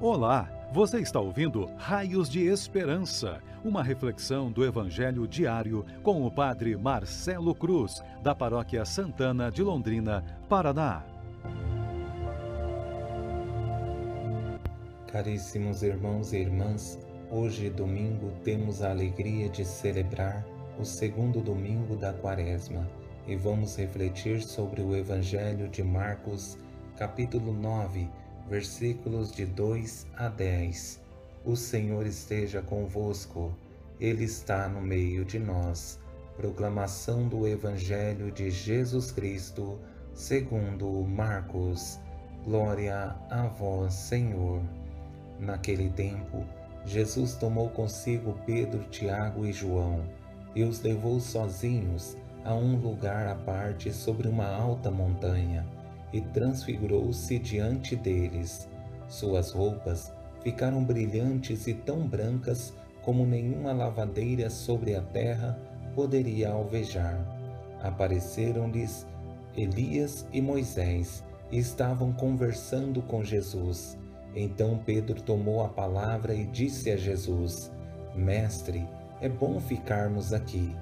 Olá, você está ouvindo Raios de Esperança, uma reflexão do Evangelho diário com o Padre Marcelo Cruz, da Paróquia Santana de Londrina, Paraná. Caríssimos irmãos e irmãs, hoje, domingo, temos a alegria de celebrar o segundo domingo da Quaresma e vamos refletir sobre o Evangelho de Marcos, capítulo 9 versículos de 2 a 10. O Senhor esteja convosco, Ele está no meio de nós. Proclamação do Evangelho de Jesus Cristo, segundo Marcos. Glória a vós, Senhor. Naquele tempo, Jesus tomou consigo Pedro, Tiago e João e os levou sozinhos a um lugar à parte sobre uma alta montanha e transfigurou-se diante deles. Suas roupas ficaram brilhantes e tão brancas como nenhuma lavadeira sobre a terra poderia alvejar. Apareceram-lhes Elias e Moisés e estavam conversando com Jesus. Então Pedro tomou a palavra e disse a Jesus: Mestre, é bom ficarmos aqui.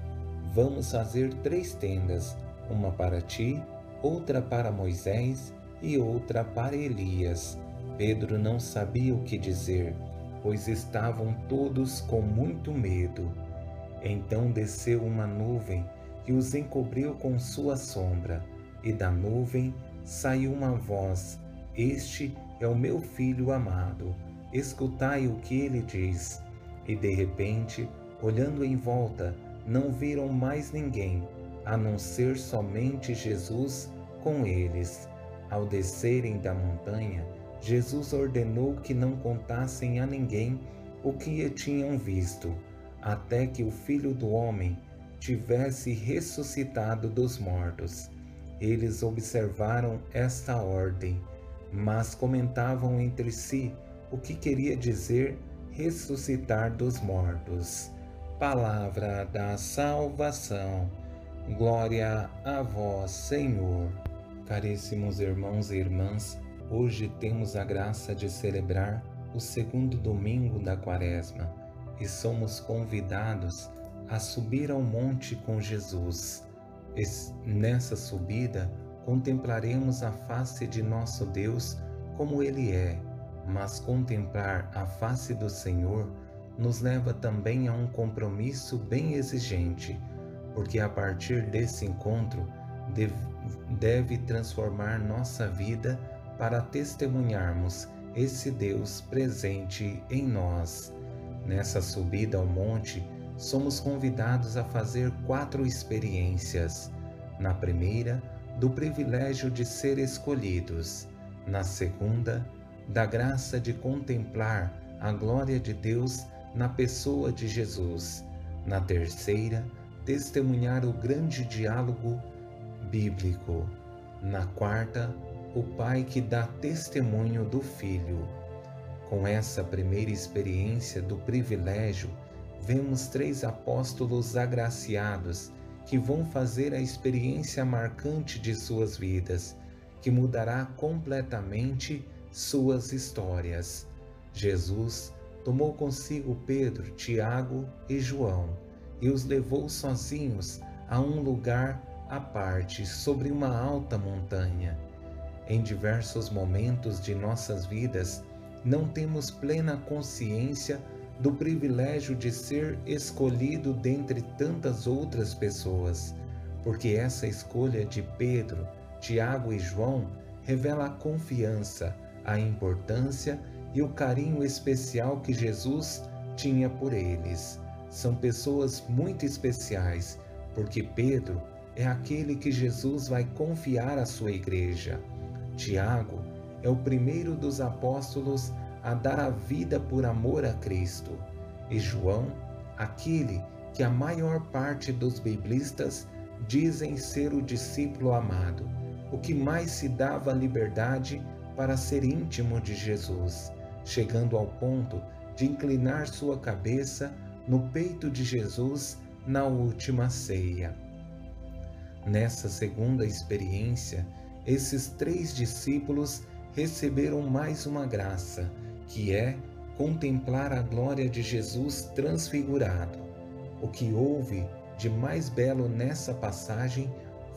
Vamos fazer três tendas, uma para ti, outra para Moisés e outra para Elias. Pedro não sabia o que dizer, pois estavam todos com muito medo. Então desceu uma nuvem que os encobriu com sua sombra, e da nuvem saiu uma voz: Este é o meu filho amado, escutai o que ele diz. E de repente, olhando em volta, não viram mais ninguém a não ser somente Jesus com eles. Ao descerem da montanha, Jesus ordenou que não contassem a ninguém o que tinham visto, até que o Filho do Homem tivesse ressuscitado dos mortos. Eles observaram esta ordem, mas comentavam entre si o que queria dizer ressuscitar dos mortos. Palavra da salvação. Glória a vós, Senhor. Caríssimos irmãos e irmãs, hoje temos a graça de celebrar o segundo domingo da Quaresma e somos convidados a subir ao monte com Jesus. Nessa subida, contemplaremos a face de nosso Deus como Ele é, mas contemplar a face do Senhor nos leva também a um compromisso bem exigente porque a partir desse encontro deve, transformar nossa vida para testemunharmos esse Deus presente em nós. Nessa subida ao monte, somos convidados a fazer quatro experiências. Na primeira, do privilégio de ser escolhidos. Na segunda, da graça de contemplar a glória de Deus na pessoa de Jesus. Na terceira, testemunhar o grande diálogo bíblico. Na quarta, o pai que dá testemunho do filho. Com essa primeira experiência do privilégio, vemos três apóstolos agraciados que vão fazer a experiência marcante de suas vidas, que mudará completamente suas histórias. Jesus tomou consigo Pedro, Tiago e João e os levou sozinhos a um lugar à parte sobre uma alta montanha. Em diversos momentos de nossas vidas, não temos plena consciência do privilégio de ser escolhido dentre tantas outras pessoas, porque essa escolha de Pedro, Tiago e João revela a confiança, a importância e o carinho especial que Jesus tinha por eles são pessoas muito especiais, porque Pedro é aquele que Jesus vai confiar à sua igreja. Tiago é o primeiro dos apóstolos a dar a vida por amor a Cristo. E João, aquele que a maior parte dos biblistas dizem ser o discípulo amado, o que mais se dava liberdade para ser íntimo de Jesus, chegando ao ponto de inclinar sua cabeça no peito de Jesus na última ceia. Nessa segunda experiência, esses três discípulos receberam mais uma graça que é contemplar a glória de Jesus transfigurado. O que houve de mais belo nessa passagem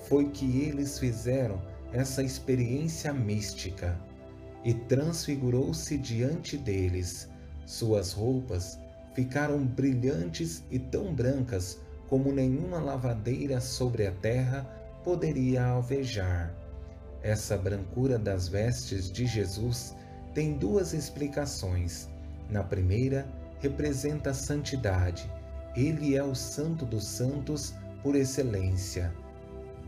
foi que eles fizeram essa experiência mística e transfigurou-se diante deles. Suas roupas ficaram brilhantes e tão brancas como nenhuma lavadeira sobre a terra poderia alvejar. Essa brancura das vestes de Jesus tem duas explicações. Na primeira, representa a santidade. Ele é o Santo dos Santos por excelência.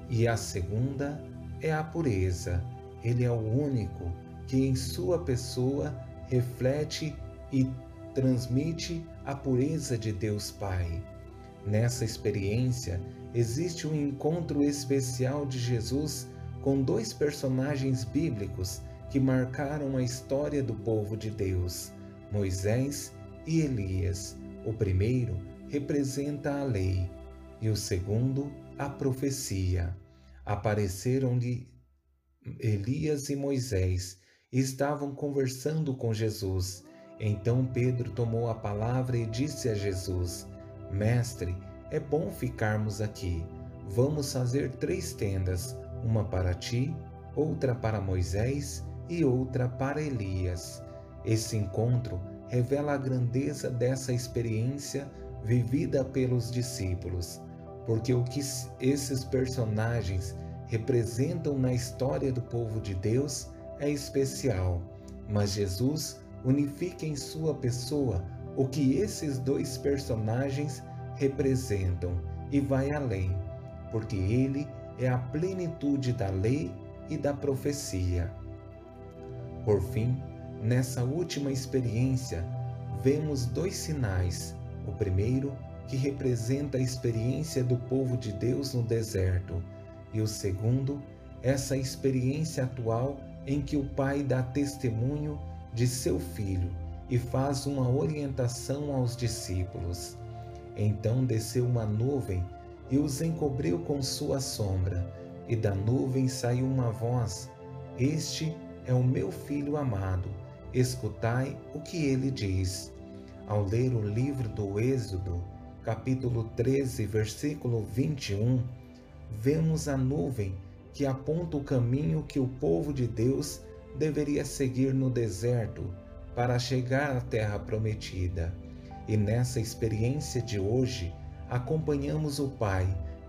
E a segunda é a pureza. Ele é o único que em sua pessoa reflete e transmite a pureza de Deus Pai. Nessa experiência, existe um encontro especial de Jesus com dois personagens bíblicos que marcaram a história do povo de Deus, Moisés e Elias. O primeiro representa a lei e o segundo a profecia. Apareceram-lhe Elias e Moisés estavam conversando com Jesus. Então Pedro tomou a palavra e disse a Jesus: Mestre, é bom ficarmos aqui. Vamos fazer três tendas, uma para ti, outra para Moisés e outra para Elias. Esse encontro revela a grandeza dessa experiência vivida pelos discípulos, porque o que esses personagens representam na história do povo de Deus é especial, mas Jesus unifica em sua pessoa o que esses dois personagens representam e vai além, porque ele é a plenitude da lei e da profecia. Por fim, nessa última experiência, vemos dois sinais. O primeiro, que representa a experiência do povo de Deus no deserto, e o segundo, essa experiência atual em que o pai dá testemunho de seu filho e faz uma orientação aos discípulos. Então desceu uma nuvem e os encobriu com sua sombra, e da nuvem saiu uma voz: Este é o meu filho amado, escutai o que ele diz. Ao ler o livro do Êxodo, capítulo 13, versículo 21, vemos a nuvem que aponta o caminho que o povo de Deus deveria seguir no deserto para chegar à terra prometida. E nessa experiência de hoje, acompanhamos o Pai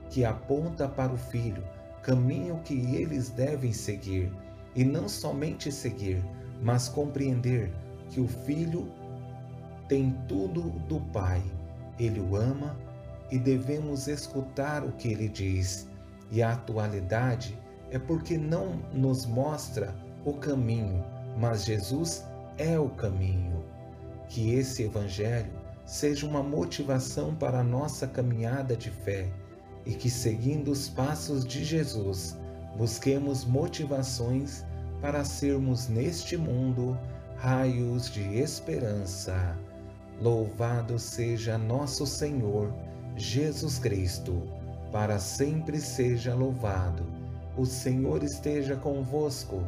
que aponta para o Filho caminho que eles devem seguir, e não somente seguir, mas compreender que o Filho tem tudo do Pai. Ele o ama e devemos escutar o que ele diz e a atualidade é porque não nos mostra o caminho, mas Jesus é o caminho. Que esse Evangelho seja uma motivação para a nossa caminhada de fé e que, seguindo os passos de Jesus, busquemos motivações para sermos neste mundo raios de esperança. Louvado seja nosso Senhor Jesus Cristo para sempre seja louvado. O Senhor esteja convosco,